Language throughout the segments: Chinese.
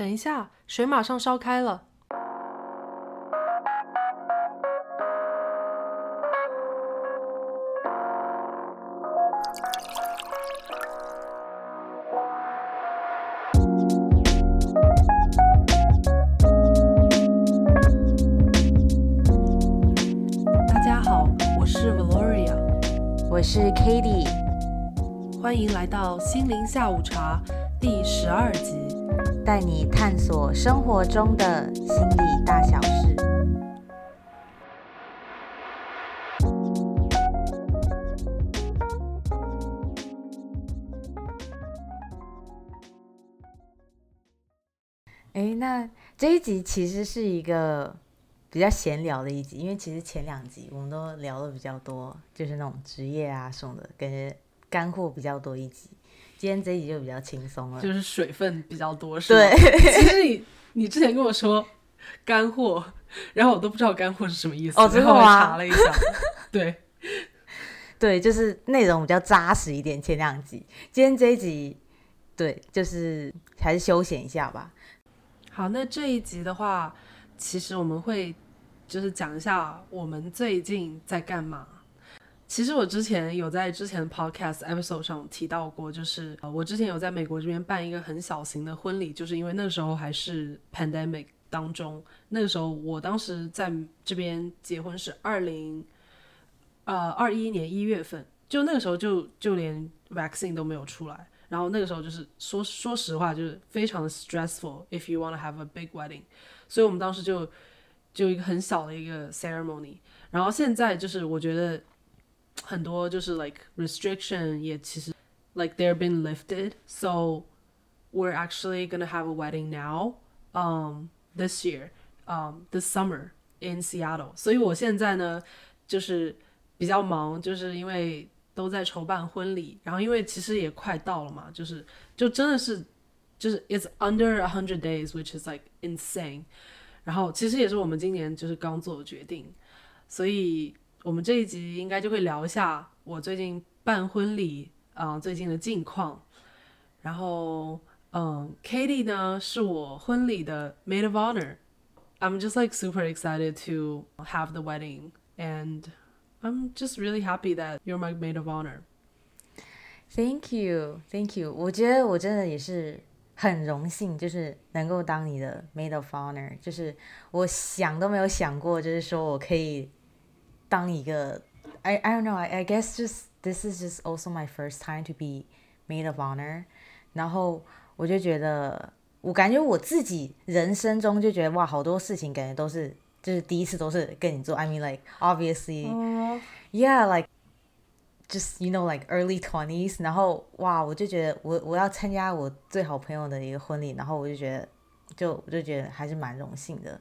等一下，水马上烧开了。大家好，我是 Valoria，我是 k a t i e 欢迎来到心灵下午茶。带你探索生活中的心理大小事。哎，那这一集其实是一个比较闲聊的一集，因为其实前两集我们都聊的比较多，就是那种职业啊什么的，感觉干货比较多一集。今天这一集就比较轻松了，就是水分比较多，是吗？对，其实你你之前跟我说干货，然后我都不知道干货是什么意思，哦真的然后我吗查了一下，对，对，就是内容比较扎实一点。前两集，今天这一集，对，就是还是休闲一下吧。好，那这一集的话，其实我们会就是讲一下我们最近在干嘛。其实我之前有在之前的 podcast episode 上提到过，就是呃我之前有在美国这边办一个很小型的婚礼，就是因为那个时候还是 pandemic 当中，那个时候我当时在这边结婚是二零呃二一年一月份，就那个时候就就连 vaccine 都没有出来，然后那个时候就是说说实话就是非常的 stressful if you want to have a big wedding，所以我们当时就就一个很小的一个 ceremony，然后现在就是我觉得很多就是 like restriction 也其实 like they're been lifted, so we're actually gonna have a wedding now, um this year, um this summer in Seattle，所以我现在呢就是比较忙，就是因为都在筹办婚礼，然后因为其实也快到了嘛，就是就真的是就是 it's under a hundred days, which is like insane。然后其实也是我们今年就是刚做的决定，所以 我们这一集应该就会聊一下我最近办婚礼啊、最近的近况。然后嗯 k a t i e 呢是我婚礼的 maid of honor。I'm just like super excited to have the wedding and I'm just really happy that you're my maid of honor. Thank you, thank you。我觉得我真的也是很荣幸，就是能够当你的 maid of honor。就是我想都没有想过，就是说我可以当一个 I I don't know I I guess just this is just also my first time to be maid of honor。然后我就觉得，我感觉我自己人生中就觉得哇，好多事情感觉都是就是第一次都是跟你做。I mean like obviously yeah like just you know like early twenties，然后哇，我就觉得我我要参加我最好朋友的一个婚礼，然后我就觉得就我就觉得还是蛮荣幸的。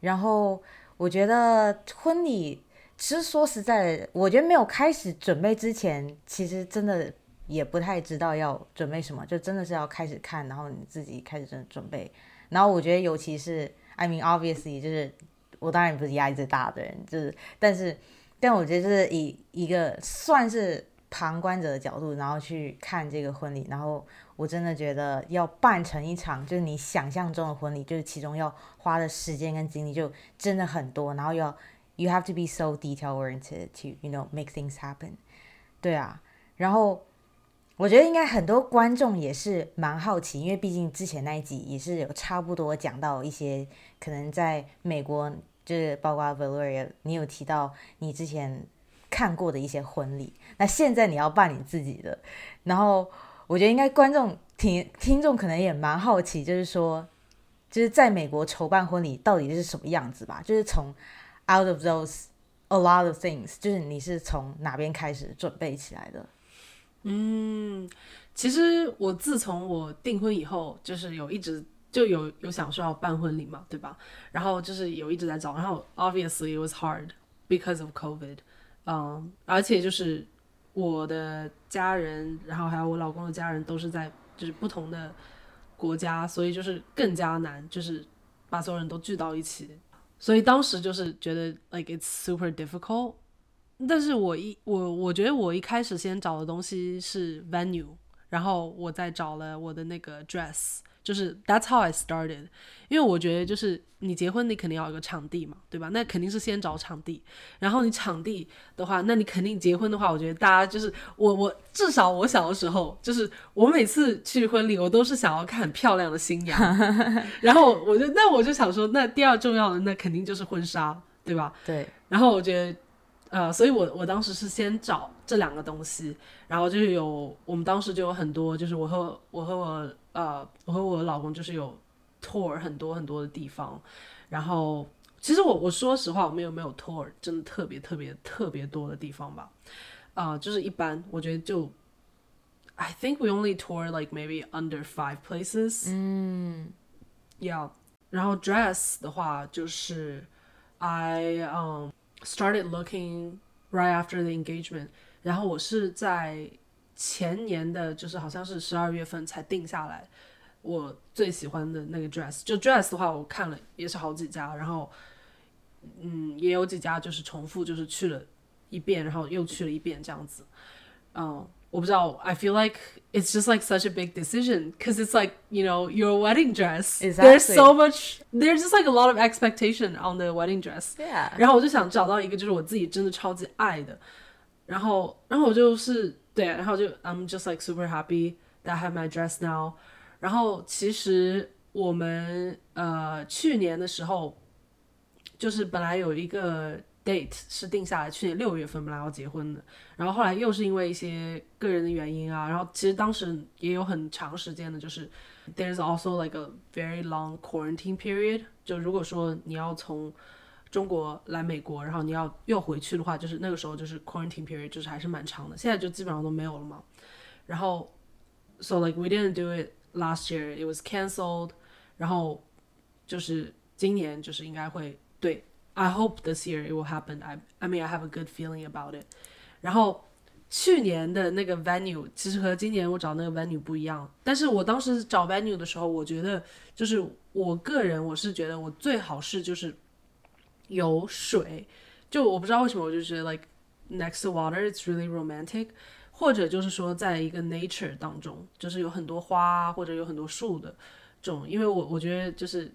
然后我觉得婚礼， 其实说实在的，我觉得没有开始准备之前，其实真的也不太知道要准备什么，就真的是要开始看，然后你自己开始准准备。然后我觉得尤其是 I mean obviously 就是我当然不是压力最大的人，就是但是。但我觉得是以一个算是旁观者的角度，然后去看这个婚礼，然后我真的觉得要办成一场就是你想象中的婚礼，就是其中要花的时间跟精力就真的很多，然后要 you have to be so detail oriented to you know make things happen。对啊，然后我觉得应该很多观众也是蛮好奇，因为毕竟之前那一集也是有差不多讲到一些可能在美国。就是包括 Valeria，你有提到你之前看过的一些婚礼，那现在你要办你自己的，然后我觉得应该观众听听众可能也蛮好奇，就是说，就是在美国筹办婚礼到底是什么样子吧？就是从 out of those a lot of things，就是你是从哪边开始准备起来的？嗯，其实我自从我订婚以后，就是有一直就有有想说要办婚礼嘛，对吧？然后就是有一直在找，然后 obviously it was hard because of COVID，嗯，而且就是我的家人，然后还有我老公的家人都是在就是不同的国家，所以就是更加难，就是把所有人都聚到一起。所以当时就是觉得 like it's super difficult，但是我一我我觉得我一开始先找的东西是 venue，然后我再找了我的那个 dress，就是 That's how I started。因为我觉得就是你结婚，你肯定要有个场地嘛，对吧？那肯定是先找场地，然后你场地的话，那你肯定结婚的话，我觉得大家就是我我至少我小的时候，就是我每次去婚礼，我都是想要看很漂亮的新娘，然后我就那我就想说，那第二重要的那肯定就是婚纱，对吧？对。然后我觉得。呃，所以我我当时是先找这两个东西，然后就是有我们当时就有很多，就是我和我和我呃我和我老公就是有 tour 很多很多的地方，然后其实我我说实话我们有没有 tour 真的特别特别特别多的地方吧，啊，就是一般我觉得就 I think we only tour like maybe under five places，嗯，Yeah，然后 dress 的话就是 I 嗯。Started looking right after the engagement，然后我是在 前年的，就是好像是十二月份才定下来我最喜欢的那个 dress。就 dress 的话，我看了也是好几家，然后嗯，也有几家就是重复，就是去了一遍，然后又去了一遍这样子，嗯。我不知道，I feel like it's just like such a big decision because it's like you know your wedding dress. Exactly. There's so much. There's just like a lot of expectation on the wedding dress. Yeah. 然后我就想找到一个就是我自己真的超级爱的，然后然后我就是对，然后就 I'm just like super happy that have my dress now. 然后其实我们呃去年的时候，就是本来有一个 date 是定下来，去年六月份本来要结婚的，然后后来又是因为一些个人的原因啊，然后其实当时也有很长时间的，就是 there's also like a very long quarantine period。就如果说你要从中国来美国，然后你要又回去的话，就是那个时候就是 quarantine period，就是还是蛮长的。现在就基本上都没有了嘛。然后 so like we didn't do it last year, it was cancelled。然后就是今年就是应该会对。I hope this year it will happen. I I mean I have a good feeling about it. 然后去年的那个 venue 其实和今年我找那个 venue 不一样，但是我当时找 venue 的时候，我觉得就是我个人我是觉得我最好是就是有水，就我不知道为什么我就觉得 like next to water it's really romantic，或者就是说在一个 nature 当中，就是有很多花或者有很多树的这种，因为我我觉得就是。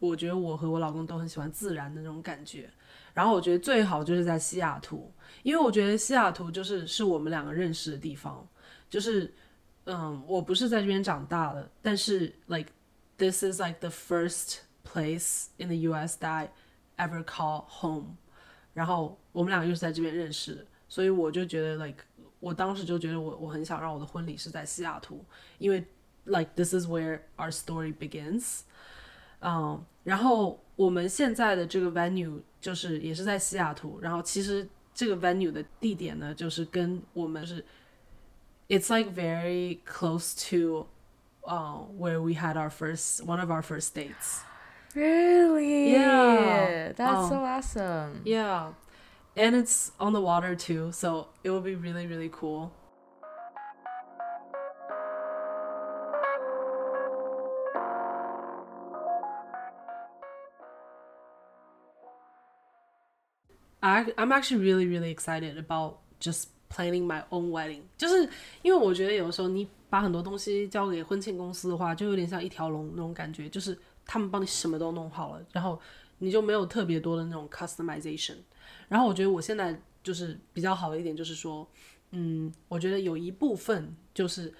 我觉得我和我老公都很喜欢自然的那种感觉，然后我觉得最好就是在西雅图，因为我觉得西雅图就是是我们两个认识的地方，就是嗯，我不是在这边长大的，但是 like this is like the first place in the U.S. that ever call home，然后我们两个又是在这边认识的，所以我就觉得 like 我当时就觉得我我很想让我的婚礼是在西雅图，因为 like this is where our story begins。嗯，然后我们现在的这个 venue 就是也是在西雅图，然后其实这个 venue 的地点呢，就是跟我们是，it's like very close to, uh, where we had our first one of our first dates. Really? Yeah. That's so awesome. Yeah. And it's on the water too, so it will be really, really cool. I I'm actually really really excited about just planning my own wedding，就是因为我觉得有的时候你把很多东西交给婚庆公司的话，就有点像一条龙那种感觉，就是 他们帮你什么都弄好了，然后你就没有特别多的那种 customization。然后我觉得我现在就是比较好的一点就是说，嗯，我觉得有一部分就是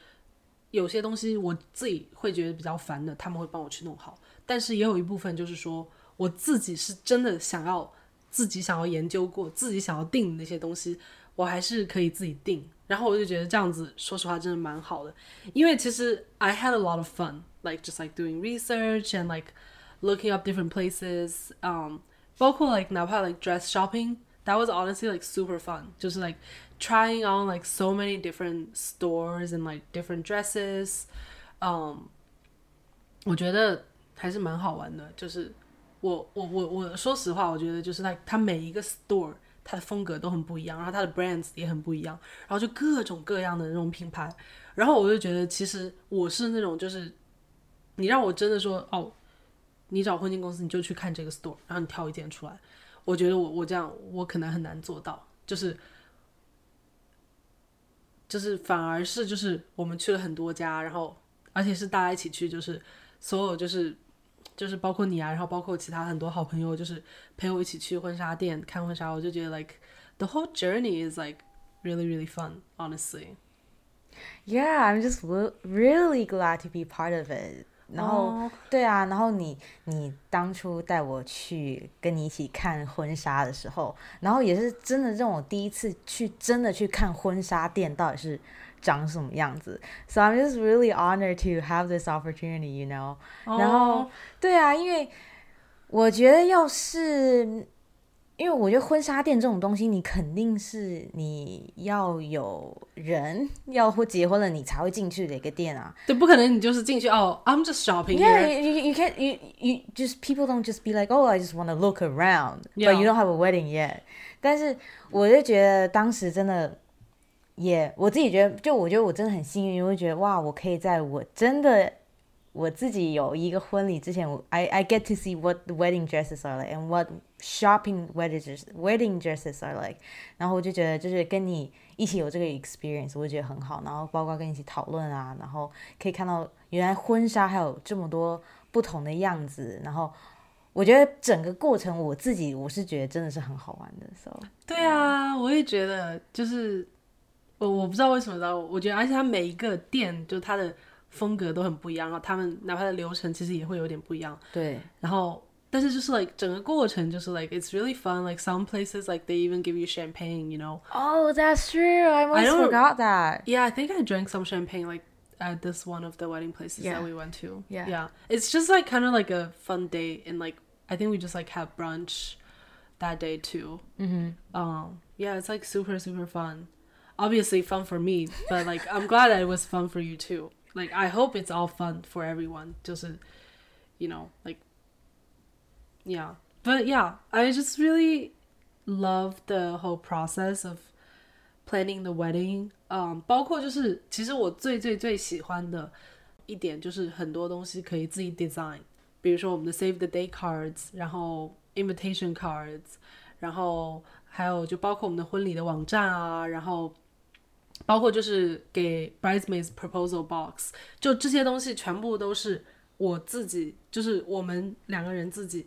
有些东西我自己会觉得比较烦的，他们会帮我去弄好，但是也有一部分就是说我自己是真的想要。自己想要研究过、自己想要定的那些东西，我还是可以自己定。然后我就觉得这样子，说实话真的蛮好的。因为其实 I had a lot of fun, like just like doing research and like looking up different places. Um，包括 like 哪怕 like dress shopping, that was honestly like super fun. 就是 like trying on like so many different stores and like different dresses. Um，我觉得还是蛮好玩的，就是。我我我我说实话，我觉得就是它它每一个 store 它的风格都很不一样，然后它的 brands 也很不一样，然后就各种各样的那种品牌，然后我就觉得其实我是那种就是你让我真的说哦，你找婚庆公司你就去看这个 store，然后你挑一件出来，我觉得我我这样我可能很难做到，就是就是反而是就是我们去了很多家，然后而且是大家一起去，就是所有就是就是包括你啊，然后包括其他很多好朋友，就是陪我一起去婚纱店看婚纱，我就觉得 like the whole journey is like really really fun, honestly. Yeah, I'm just really glad to be part of it. 然后对啊，然后你你当初带我去跟你一起看婚纱的时候，然后也是真的让我第一次去真的去看婚纱店到底是长什么样子。So I'm just really honored to have this opportunity, you know. 然后对啊，因为我觉得要是。因为我觉得婚纱店这种东西，你肯定是你要有人要或结婚了，你才会进去的一个店啊。对，不可能你就是进去哦，I'm just shopping. Yeah, you you can't you you just people don't just be like, oh, I just want to look around, but you don't have a wedding yet. 但是我就觉得当时真的 也我自己觉得，就我觉得我真的很幸运，我会觉得哇，我可以在我真的我自己有一个婚礼之前，我 I I get to see what the wedding dresses are like and what shopping wedding dresses wedding dresses are like，然后我就觉得就是跟你一起有这个 experience，我觉得很好。然后包括跟你一起讨论啊，然后可以看到原来婚纱还有这么多不同的样子。然后我觉得整个过程我自己我是觉得真的是很好玩的。So 对啊，我也觉得就是我我不知道为什么的，我觉得而且它每一个店就它的风格都很不一样，然后他们哪怕的流程其实也会有点不一样。对，然后。但是就是 like 整个过程就是 like it's really fun. Like some places like they even give you champagne, you know. Oh, that's true. I almost forgot that. Yeah, I think I drank some champagne like at this one of the wedding places yeah. that we went to. Yeah. Yeah. It's just like kind of like a fun day and like I think we just like have brunch that day too. Mm-hmm. Um yeah, it's like super super fun. Obviously fun for me, but like I'm glad that it was fun for you too. Like I hope it's all fun for everyone. Just you know, like yeah but yeah i just really love the whole process of planning the wedding um 包括就是其实我最最最喜欢的一点就是很多东西可以自己 design 比如说我们的 save the day cards 然后 invitation cards 然后还有就包括我们的婚礼的网站啊然后 包括就是给 bridesmaids proposal box 就这些东西全部都是我自己就是我们两个人自己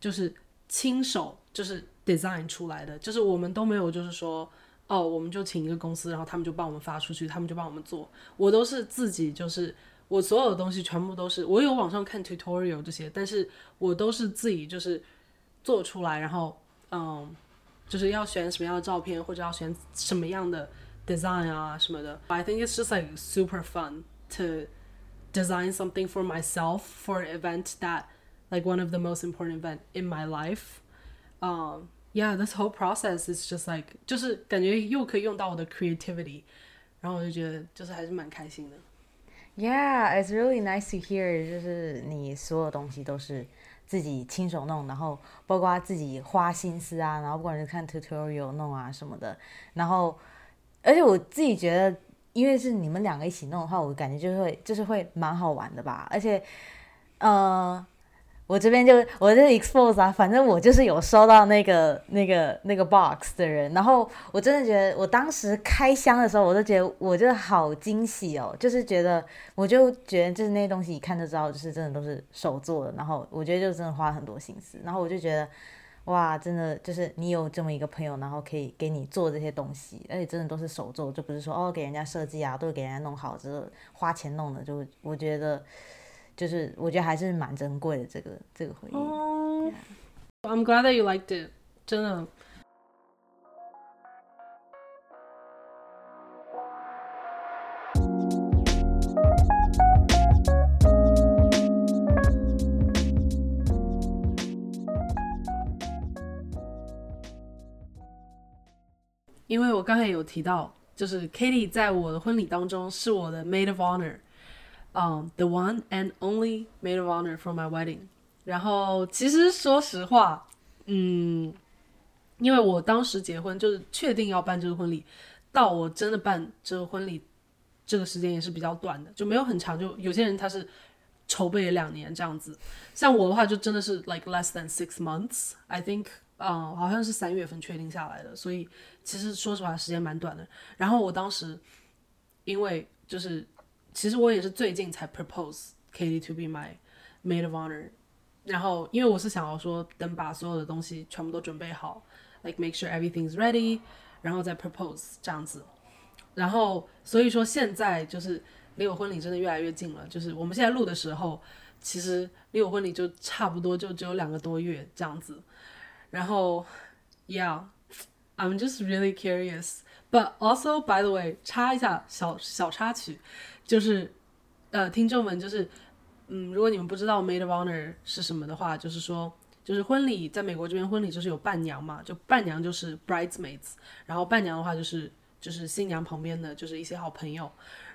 就是亲手就是 design 出来的，就是我们都没有就是说，哦，我们就请一个公司，然后他们就帮我们发出去，他们就帮我们做。我都是自己，就是我所有的东西全部都是我有网上看 tutorial 这些，但是我都是自己就是做出来，然后嗯，就是要选什么样的照片，或者要选什么样的 design 啊什么的。I think it's just like super fun to design something for myself for an event that like one of the most important event in my life. Um, yeah, this whole process is just like 就是感觉又可以用到我的 creativity，然后我就觉得就是还是蛮开心的。Yeah, it's really nice to hear，就是你所有东西都是自己亲手弄，然后包括自己花心思啊，然后不管是看 tutorial 弄啊什么的，然后 而且我自己觉得，因为是你们两个一起弄的话，我感觉就会就是会蛮好玩的吧，而且呃。我这边就我这 expose 啊，反正我就是有收到那个那个那个 box 的人，然后我真的觉得，我当时开箱的时候，我都觉得我就好惊喜哦，就是觉得我就觉得就是那些东西一看就知道，就是真的都是手做的，然后我觉得就真的花了很多心思，然后我就觉得哇，真的就是你有这么一个朋友，然后可以给你做这些东西，而且真的都是手做，就不是说哦给人家设计啊，都是给人家弄好就是花钱弄的，就我觉得。就是我觉得还是蛮珍贵的这个这个回忆。哦、oh,，I'm glad that you liked it，真的。因为我刚才有提到，就是 Katie 在我的婚礼当中是我的 maid of honor。嗯、，the one and only maid of honor for my wedding。然后其实说实话，嗯，因为我当时结婚就是确定要办这个婚礼，到我真的办这个婚礼，这个时间也是比较短的，就没有很长。就有些人他是筹备了两年这样子，像我的话就真的是 like less than six months。I think，嗯，好像是三月份确定下来的，所以其实说实话时间蛮短的。然后我当时因为就是。其实我也是最近才 propose Katie to be my maid of honor，然后因为我是想要说，等把所有的东西全部都准备好，like make sure everything's ready，然后再 propose 这样子。然后所以说现在就是离我婚礼真的越来越近了，就是我们现在录的时候，其实离我婚礼就差不多就只有两个多月这样子。然后，Yeah，I'm just really curious。But also, by the way，插一下小小插曲，就是呃，听众们就是，嗯，如果你们不知道 maid of honor 是什么的话，就是说，就是婚礼在美国这边婚礼就是有伴娘嘛，就伴娘就是 bridesmaids，然后伴娘的话就是就是新娘旁边的就是一些好朋友，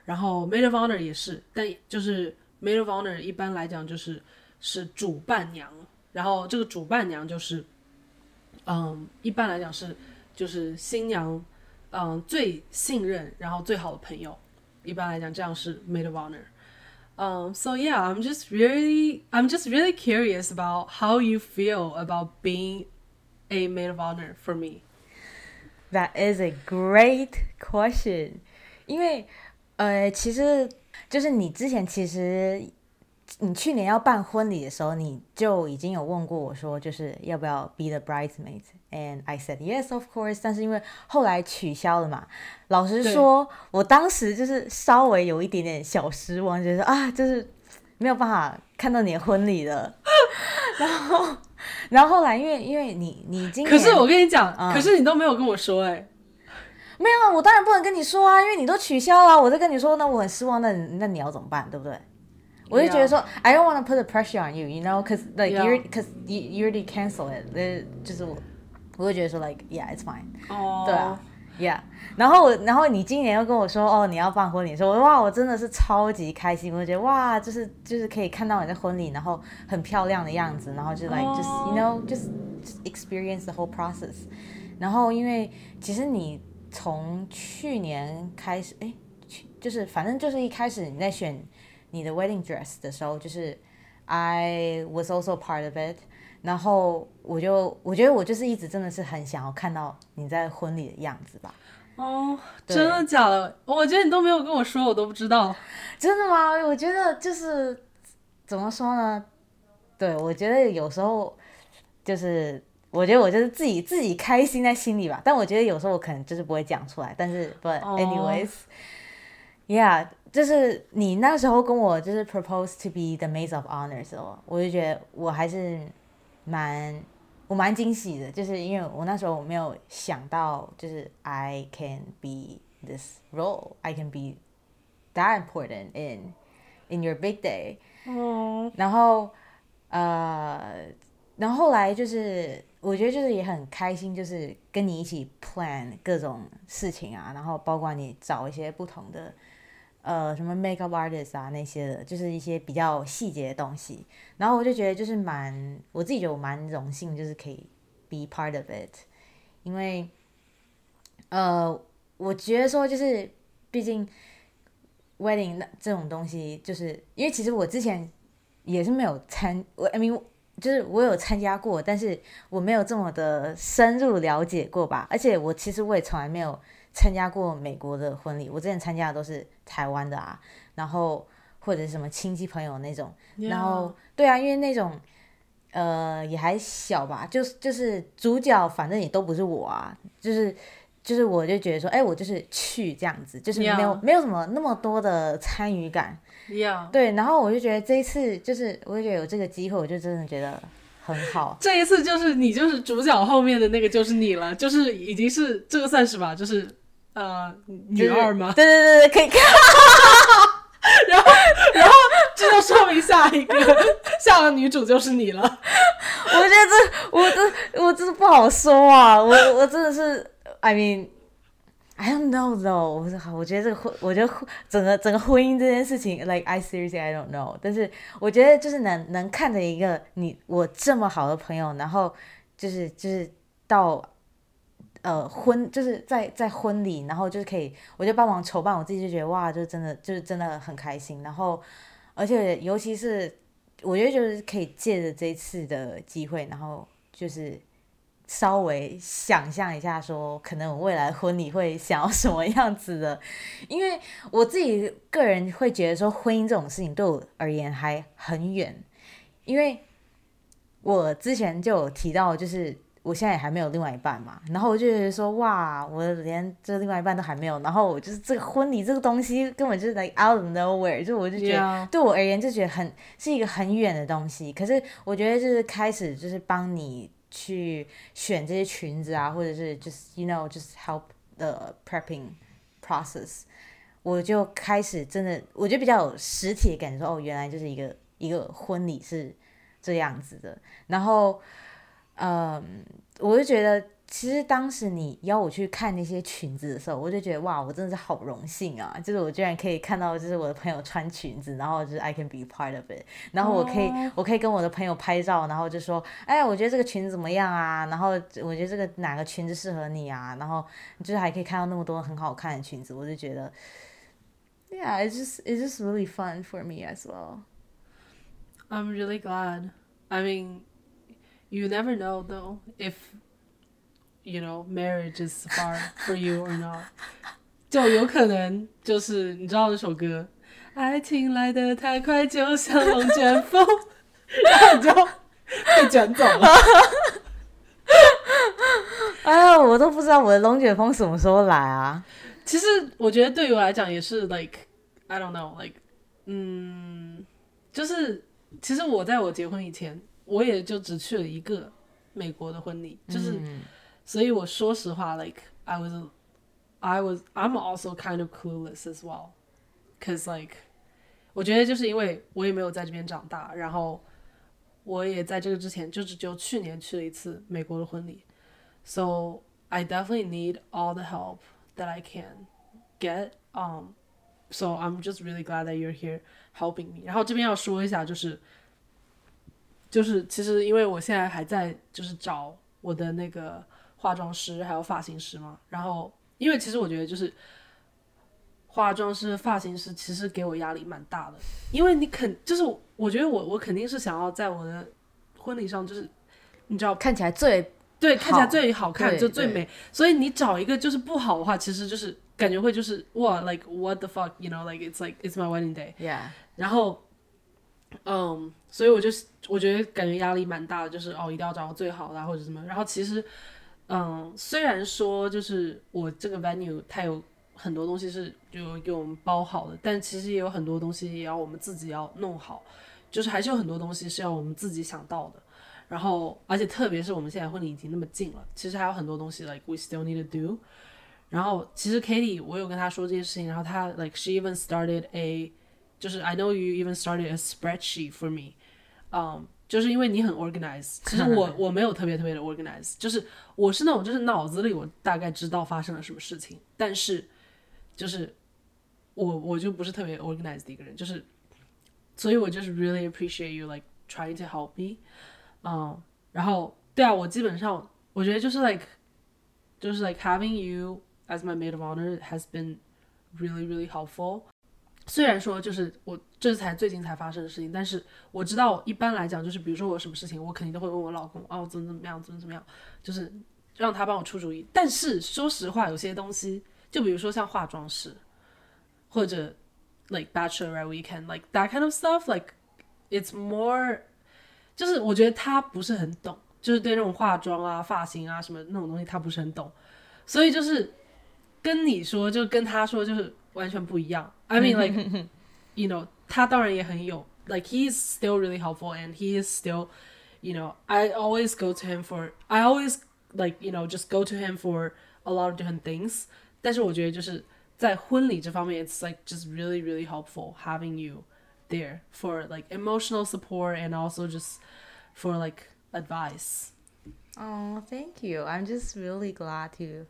然后 maid of honor 也是，但就是 maid of honor 一般来讲就是是主伴娘，然后这个主伴娘就是，嗯，一般来讲是就是新娘。嗯，最信任，然后最好的朋友，一般来讲这样是 maid of honor。Um, so yeah, I'm just really, I'm just really curious about how you feel about being a maid of honor for me. That is a great question，因为呃，其实就是你之前其实 你去年要办婚礼的时候，你就已经有问过我说，就是要不要 be the bridesmaid，and I said yes of course。但是因为后来取消了嘛，老实说，我当时就是稍微有一点点小失望，就是啊，就是没有办法看到你的婚礼了。然后，然后后来因为因为你你今年，可是我跟你讲，嗯可是你都没有跟我说哎、没有啊，我当然不能跟你说啊，因为你都取消了，我在跟你说，那我很失望，那那你要怎么办，对不对？我就觉得说 I don't want to put the pressure on you, you know, because like Yeah. you because you you already cancel it，呃，就是我，我会觉得说 like yeah it's fine，哦，对啊，yeah。然后我，然后你今年又跟我说哦你要办婚礼的时候，我哇我真的是超级开心，我就觉得哇就是就是可以看到你的婚礼，然后很漂亮的样子，然后就 like just you know just just experience the whole process。然后因为其实你从去年开始，哎，去就是反正就是一开始你在选 你的 wedding dress 的时候，就是 I was also part of it。然后我就我觉得我就是一直真的是很想要看到你在婚礼的样子吧。哦，对真的假的？我觉得你都没有跟我说，我都不知道。真的吗？我觉得就是怎么说呢？对我觉得有时候就是，我觉得我就是自己自己开心在心里吧。但我觉得有时候我可能就是不会讲出来。但是，but 哦 anyways，yeah，就是你那时候跟我就是 propose to be the maid of honor 的时候，我就觉得我还是蛮我蛮惊喜的，就是因为我那时候我没有想到，就是 I can be this role，I can be that important in in your big day。嗯，然后呃，然后后来就是我觉得就是也很开心，就是跟你一起 plan 各种事情啊，然后包括你找一些不同的呃什么 makeup artist 啊那些的，就是一些比较细节的东西。然后我就觉得就是蛮，我自己觉得我蛮荣幸，就是可以 be part of it，因为呃，我觉得说就是毕竟 wedding 那这种东西，就是因为其实我之前也是没有参，我 I mean 就是我有参加过，但是我没有这么的深入了解过吧。而且我其实我也从来没有参加过美国的婚礼，我之前参加的都是台湾的啊，然后或者是什么亲戚朋友那种。然后对啊，因为那种呃也还小吧，就是就是主角反正也都不是我啊，就是就是我就觉得说，哎，我就是去这样子，就是没有.没有什么那么多的参与感。对，然后我就觉得这一次就是我就觉得有这个机会，我就真的觉得很好。这一次就是你就是主角后面的那个就是你了，就是已经是这个算是吧，就是呃女二吗？对对对对，可以看。然后，然后这就说明下一个下个女主就是你了。我觉得这我这我真的不好说啊，我我真的是，I mean。I don't know though，我是我觉得这个婚，我觉得婚整个整个婚姻这件事情，like I seriously I don't know。但是我觉得就是能能看着一个你我这么好的朋友，然后就是就是到呃婚就是在在婚礼，然后就是可以，我就帮忙筹办，我自己就觉得哇，就真的就是真的很开心。然后而且尤其是我觉得就是可以借着这次的机会，然后就是稍微想象一下，说可能我未来婚礼会想要什么样子的，因为我自己个人会觉得说，婚姻这种事情对我而言还很远，因为我之前就有提到，就是我现在也还没有另外一半嘛，然后我就觉得说，哇，我连这另外一半都还没有，然后我就是这个婚礼这个东西根本就是 like out of nowhere，就我就觉得对我而言就觉得很是一个很远的东西，可是我觉得就是开始就是帮你。去选这些裙子啊，或者是 just you know just help the prepping process，我就开始真的，我觉得比较有实体的感受，哦，原来就是一个一个婚礼是这样子的，然后，嗯，我就觉得。其实当时你邀我去看那些裙子的时候，我就觉得哇，我真的是好荣幸啊！就是我居然可以看到，就是我的朋友穿裙子，然后就是 I can be part of it，然后我可以，我可以跟我的朋友拍照，然后就说，哎，我觉得这个裙子怎么样啊？然后我觉得这个哪个裙子适合你啊？然后就是还可以看到那么多很好看的裙子，我就觉得，Yeah，it's just it's just really fun for me as well. I'm really glad. I mean, you never know though if You know, marriage is far for you or not？就有可能就是你知道那首歌，爱情来得太快，就像龙卷风，然后你就被卷走了。哎呀，我都不知道我的龙卷风什么时候来啊！其实我觉得对于我来讲也是，like I don't know，like 嗯，就是其实我在我结婚以前，我也就只去了一个美国的婚礼，就是。所以我说实话，like I was, I was, I'm also kind of clueless as well, cause like，我觉得就是因为我也没有在这边长大，然后我也在这个之前就只就去年去了一次美国的婚礼，so I definitely need all the help that I can get. Um, so I'm just really glad that you're here helping me. 然后这边要说一下，就是 就是其实因为我现在还在就是找我的那个。化妆师还有发型师嘛，然后因为其实我觉得就是化妆师、发型师其实给我压力蛮大的，因为你肯就是我觉得我我肯定是想要在我的婚礼上就是你知道看起来最对看起来最好看就最美，所以你找一个就是不好的话，其实就是感觉会就是哇，like what the fuck you know like it's like it's my wedding day，yeah，然后嗯，所以我就我觉得感觉压力蛮大的，就是哦一定要找到最好的或者什么，然后其实。嗯，虽然说就是我这个 venue 它有很多东西是就给我们包好的，但其实也有很多东西也要我们自己要弄好，就是还是有很多东西是要我们自己想到的。然后，而且特别是我们现在婚礼已经那么近了，其实还有很多东西 like we still need to do。然后，其实 Katie 我有跟她说这些事情，然后她 like she even started a，就是 I know you even started a spreadsheet for me，嗯。就是因为你很 organize，其实我我没有特别特别的 organize，就是我是那种就是脑子里我大概知道发生了什么事情，但是就是我我就不是特别 organized 的一个人，就是所以我就是 really appreciate you like trying to help me，嗯，然后对啊，我基本上我觉得就是 like 就是 like having you as my maid of honor has been really really helpful。 虽然说就是我这才最近才发生的事情，但是我知道一般来讲就是，比如说我有什么事情，我肯定都会问我老公，哦，怎么怎么样，怎么怎么样，就是让他帮我出主意。但是说实话，有些东西，就比如说像化妆师，或者 like bachelor weekend like that kind of stuff like it's more，就是我觉得他不是很懂，就是对那种化妆啊、发型啊什么那种东西他不是很懂，所以就是跟你说，就跟他说，就是完全不一样。I mean, like, you know, 他当然也很有 like he's still really helpful and he is still, you know, I always go to him for I always like you know just go to him for a lot of different things. 但是我觉得就是在婚礼这方面，it's like just really really helpful having you there for like emotional support and also just for like advice. Oh, thank you. I'm just really glad to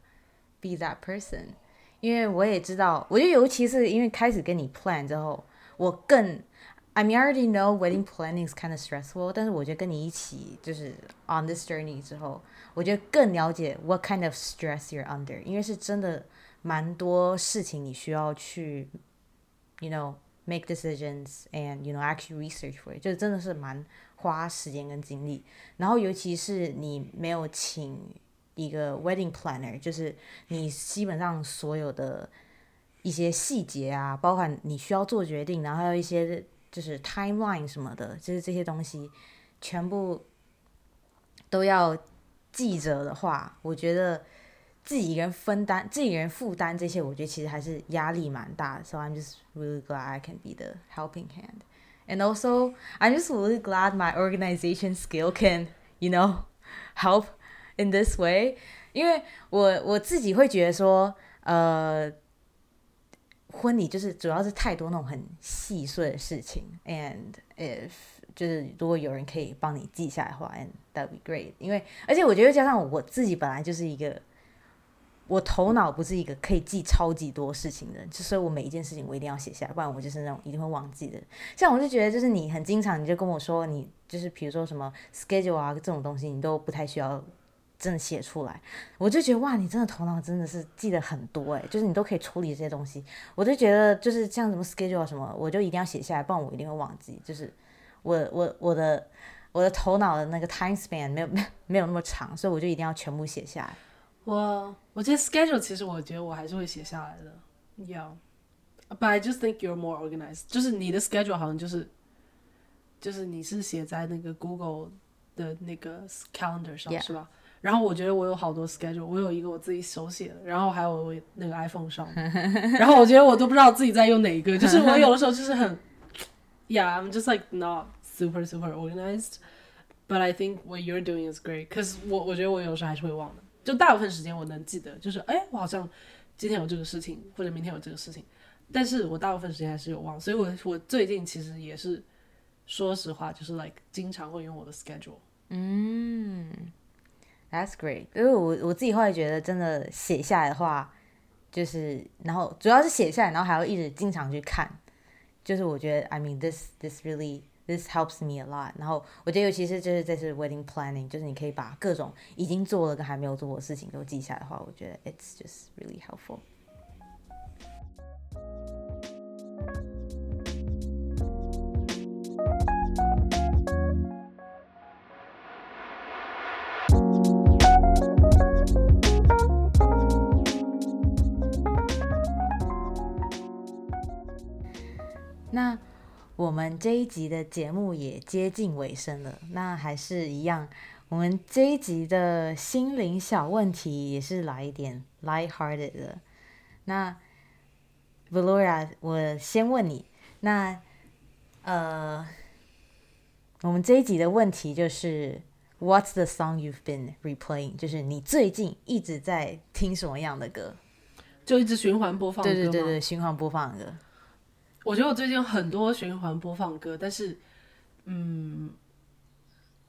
be that person. 因为我也知道，我觉得尤其是因为开始跟你 plan 之后，我更，I mean I already know wedding planning is kind of stressful，但是我觉得跟你一起就是 on this journey 之后，我觉得更了解 what kind of stress you're under，因为是真的蛮多事情你需要去，you know make decisions and you know actually research for it，就是真的是蛮花时间跟精力。然后尤其是你没有请 一个 wedding planner，就是你基本上所有的一些细节啊，包含你需要做决定，然后还有一些就是 timeline 什么的，就是这些东西全部都要记着的话，我觉得。自己一个人分担，自己一个人负担这些，我觉得其实还是压力蛮大的。So I'm just really glad I can be the helping hand, and also I'm just really glad my organization skill can, you know, help In this way. 因为我我自己会觉得说，呃，婚礼就是主要是太多那种很细碎的事情，and if 就是如果有人可以帮你记下来的话，and that would be great。因为而且我觉得加上我自己本来就是一个。我头脑不是一个可以记超级多事情的人，就所以我每一件事情我一定要写下来，不然我就是那种一定会忘记的。像我就觉得，就是你很经常，你就跟我说，你就是比如说什么 schedule 啊这种东西，你都不太需要真的写出来。我就觉得哇，你真的头脑真的是记得很多诶，就是你都可以处理这些东西。我就觉得就是像什么 schedule 啊什么，我就一定要写下来，不然我一定会忘记。就是我我我的我的头脑的那个 time span 没有没 没有那么长，所以我就一定要全部写下来。我我觉得 schedule 其实我觉得我还是会写下来的，Yeah，but I just think you're more organized。就是你的 schedule 好像就是就是你是写在那个 Google 的那个 calendar 上是吧？然后我觉得我有好多 schedule，我有一个我自己手写的，然后还有我那个 iPhone 上，然后我觉得我都不知道自己在用哪一个，就是我有的时候就是很，Yeah，I'm just like not super super organized，but I think what you're doing is great，cause 我我觉得我有时候还是会忘的。就大部分时间我能记得，就是哎，我好像今天有这个事情，或者明天有这个事情，但是我大部分时间还是有忘，所以我我最近其实也是，说实话，就是 like 经常会用我的 schedule。嗯，That's great。因为我我自己后来觉得，真的写下来的话，就是然后主要是写下来，然后还要一直经常去看，就是我觉得，I mean this this really。This helps me a lot。然后我觉得，尤其是就是这次 wedding planning，就是你可以把各种已经做了跟还没有做的事情都记下来的话，我觉得 it's just really helpful。我们这一集的节目也接近尾声了，那还是一样，我们这一集的心灵小问题也是来一点 light-hearted 的。那 Valoria，我先问你，那呃，我们这一集的问题就是，What's the song you've been replaying？就是你最近一直在听什么样的歌？就一直循环播放对对对对，循环播放的歌。我觉得我最近很多循环播放歌，但是，嗯，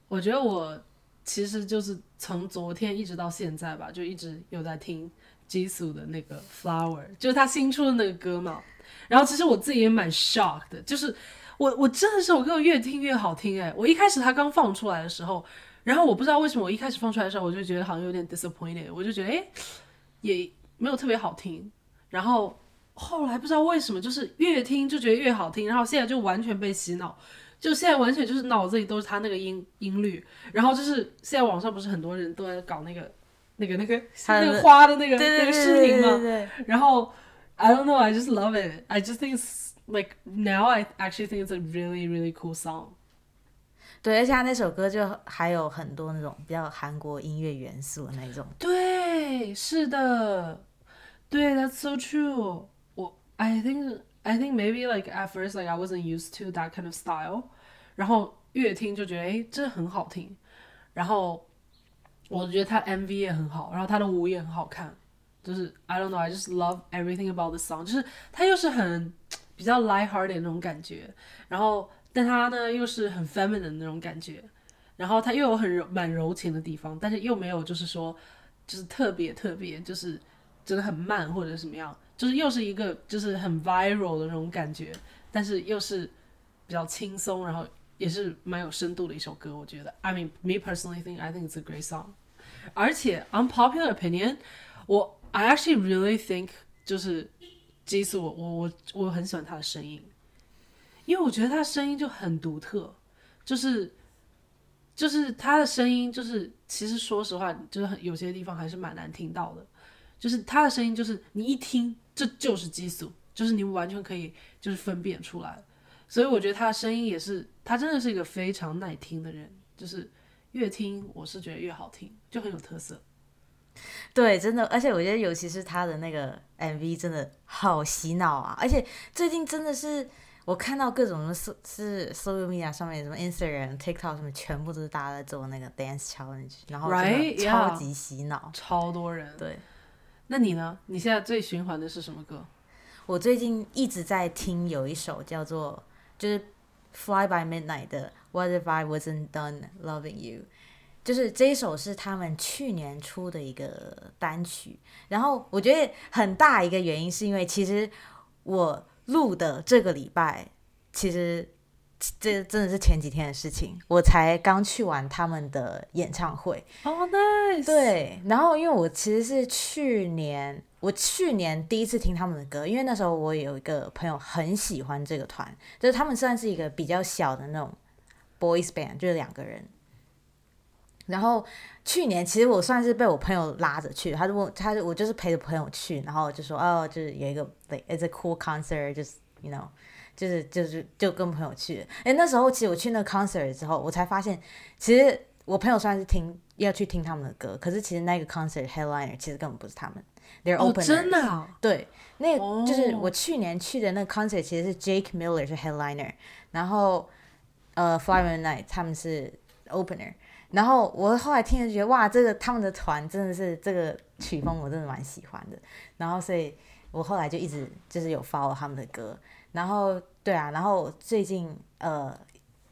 我觉得我其实就是从昨天一直到现在吧，就一直有在听 Jisoo 的那个 Flower，就是他新出的那个歌嘛。然后其实我自己也蛮 shock 的，就是我我真的这首歌越听越好听哎！我一开始他刚放出来的时候，然后我不知道为什么我一开始放出来的时候，我就觉得好像有点 disappointed，我就觉得哎，也没有特别好听，然后。后来不知道为什么，就是越听就觉得越好听，然后现在就完全被洗脑，就现在完全就是脑子里都是他那个音音律，然后就是现在网上不是很多人都在搞那个那个那个那个花的那个那个视频吗？然后 I don't know, I just love it. I just think it's like now I actually think it's a really really cool song. 对，而且他那首歌就还有很多那种比较韩国音乐元素的那种。对，是的，对，That's so true. I think I think maybe like at first like I wasn't used to that kind of style，然后越听就觉得哎，这很好听，然后我觉得他 MV 也很好，然后他的舞也很好看，就是 I don't know I just love everything about the song，就是他又是很比较 light-hearted 那种感觉，然后但他呢又是很 feminine 那种感觉，然后他又有很柔蛮柔情的地方，但是又没有就是说就是特别特别就是真的很慢或者什么样。就是又是一个就是很 viral 的那种感觉，但是又是比较轻松，然后也是蛮有深度的一首歌。我觉得，I mean me personally think I think it's a great song。而且 unpopular opinion，我 I actually really think 就是，即使我我我我很喜欢他的声音，因为我觉得他的声音就很独特，就是就是他的声音，就是其实说实话，就是很有些地方还是蛮难听到的。就是他的声音，就是你一听这就是激素，就是你完全可以就是分辨出来。所以我觉得他的声音也是，他真的是一个非常耐听的人，就是越听我是觉得越好听，就很有特色。对，真的，而且我觉得尤其是他的那个 MV 真的好洗脑啊！而且最近真的是我看到各种是是 social media 上面什么 Instagram、TikTok 什么，全部都是大家在做那个 dance challenge，然后真的超级洗脑，超多人。对。那你呢？你现在最循环的是什么歌？我最近一直在听有一首叫做就是 Fly by Midnight 的 What if I wasn't done loving you？就是这一首是他们去年出的一个单曲。然后我觉得很大一个原因是因为其实我录的这个礼拜其实。这真的是前几天的事情，我才刚去完他们的演唱会。对，然后因为我其实是去年，我去年第一次听他们的歌，因为那时候我有一个朋友很喜欢这个团，就是他们算是一个比较小的那种 boys band，就是两个人。然后去年其实我算是被我朋友拉着去，他就问他，我就是陪着朋友去，然后就说哦，就是有一个 it's a cool concert，就是 you know。就是就是就跟朋友去，哎，那时候其实我去那个 concert 之后，我才发现，其实我朋友虽然是听要去听他们的歌，可是其实那个 concert headliner 其实根本不是他们，they're opener。真的？对，那就是我去年去的那个 concert 其实是 Jake Miller 是 headliner，然后呃 Fly One Night 他们是 opener，然后我后来听就觉得哇，这个他们的团真的是这个曲风我真的蛮喜欢的，然后所以我后来就一直就是有 follow 他们的歌。然后对啊，然后最近呃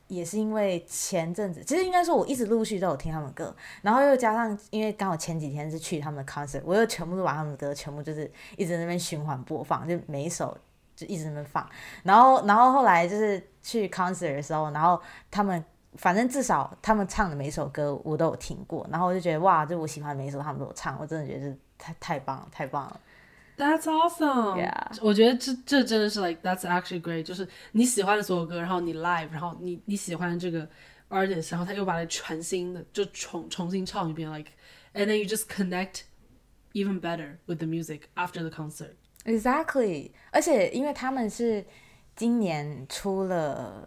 也是因为前阵子，其实应该说我一直陆续都有听他们歌，然后又加上因为刚好前几天是去他们的 concert，我又全部都把他们的歌全部就是一直那边循环播放，就每一首就一直那边放。然后然后后来就是去 concert 的时候，然后他们反正至少他们唱的每一首歌我都有听过，然后我就觉得哇，就我喜欢每一首他们都有唱，我真的觉得是太太棒了，太棒了。That's awesome！我觉得这这真的是 like that's actually great，就是你喜欢的所有歌，然后你 live，然后你你喜欢这个 artist，然后他又把它全新的就重重新唱一遍，like，and then you just connect even better with the music after the concert。Exactly，而且因为他们是今年出了，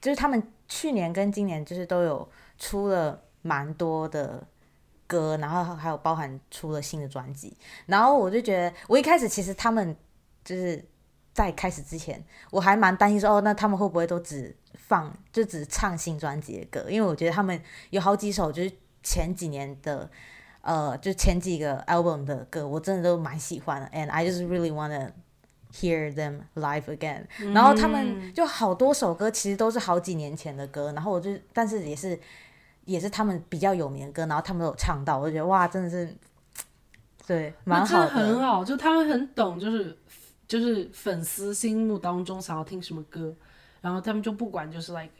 就是他们去年跟今年就是都有出了蛮多的。 歌，然后还有包含出了新的专辑，然后我就觉得，我一开始其实他们就是在开始之前，我还蛮担心说，哦，那他们会不会都只放就只唱新专辑的歌？因为我觉得他们有好几首就是前几年的，呃，就前几个 album 的歌，我真的都蛮喜欢的，and I just really wanna hear them live again。然后他们就好多首歌其实都是好几年前的歌，然后我就但是也是。也是他们比较有名的歌，然后他们都有唱到，我就觉得哇，真的是，对，蛮好的，很好，就他们很懂，就是就是粉丝心目当中想要听什么歌，然后他们就不管就是 like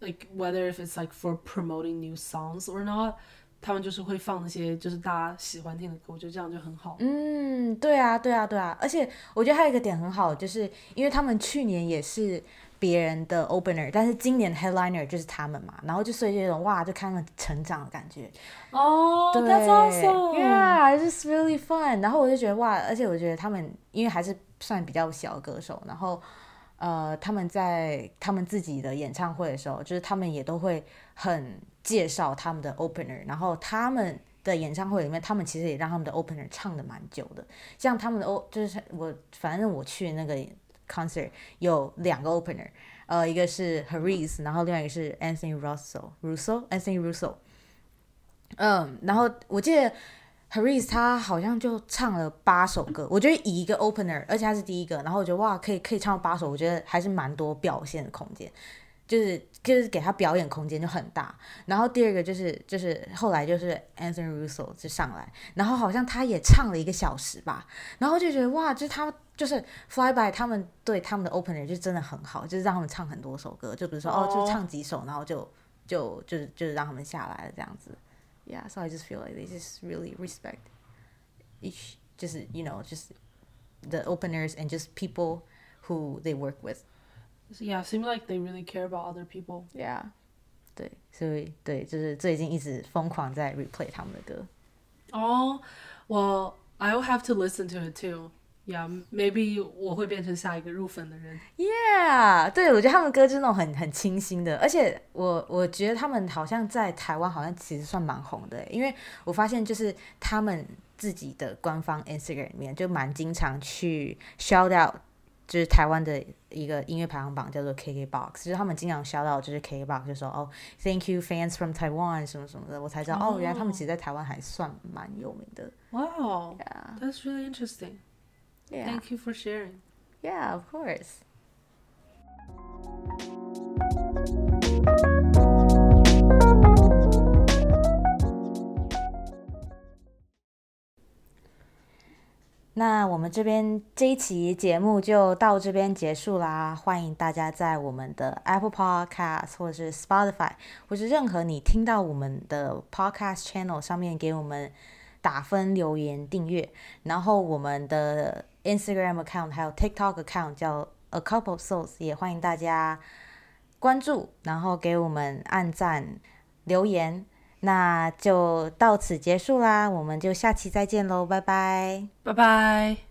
like whether if it's like for promoting new songs or not，他们就是会放那些就是大家喜欢听的歌，我觉得这样就很好。嗯，对啊，对啊，对啊，而且我觉得还有一个点很好，就是因为他们去年也是。别人的 opener，但是今年 headliner 就是他们嘛，然后就所以这种哇，就看他们成长的感觉。哦，对，Yeah，just really fun。然后我就觉得哇，而且我觉得他们因为还是算比较小的歌手，然后呃，他们在他们自己的演唱会的时候，就是他们也都会很介绍他们的 opener，然后他们的演唱会里面，他们其实也让他们的 opener 唱的蛮久的，像他们的 O，就是我反正我去那个。Concert 有两个 opener，呃，一个是 Harris，然后另外一个是 Anthony Russell，Russell，Anthony Russell。嗯，然后我记得 Harris 他好像就唱了八首歌，我觉得以一个 opener，而且他是第一个，然后我觉得哇，可以可以唱八首，我觉得还是蛮多表现的空间。就是就是给他表演空间就很大，然后第二个就是就是后来就是 Anthony Russo 就上来，然后好像他也唱了一个小时吧，然后就觉得哇，就是他就是 Fly By 他们对他们的 opener 就真的很好，就是让他们唱很多首歌，就比如说哦就唱几首，然后就就就是就是让他们下来了这样子，Yeah，so I just feel like they just really respect each，就是 you know just the openers and just people who they work with。 Yeah, seem like they really care about other people. Yeah，对，所以对，就是最近一直疯狂在 replay 他们的歌。 Oh, well, I'll have to listen to it too. Yeah, maybe 我会变成下一个入粉的人。Yeah，对我觉得他们歌就是那种很很清新的，而且我我觉得他们好像在台湾好像其实算蛮红的，因为我发现就是他们自己的官方 Instagram 里面就蛮经常去 shout out，就是台湾的一个音乐排行榜叫做 KKBox，就是他们经常 shout out 就是 KKBox 就说哦 Thank you fans from Taiwan 什么什么的，我才知道哦原来他们其实在台湾还算蛮有名的。Wow, Yeah, that's really interesting. yeah, Thank you for sharing. yeah, of course. 那我们这边这一期节目就到这边结束啦，欢迎大家在我们的 Apple Podcast 或者是 Spotify 或是任何你听到我们的 Podcast Channel 上面给我们 打分、留言、订阅。然后我们的 Instagram account 还有 TikTok account 叫 A Couple of Souls，也欢迎大家关注，然后给我们按赞、留言。那就到此结束啦，我们就下期再见喽，拜拜。拜拜。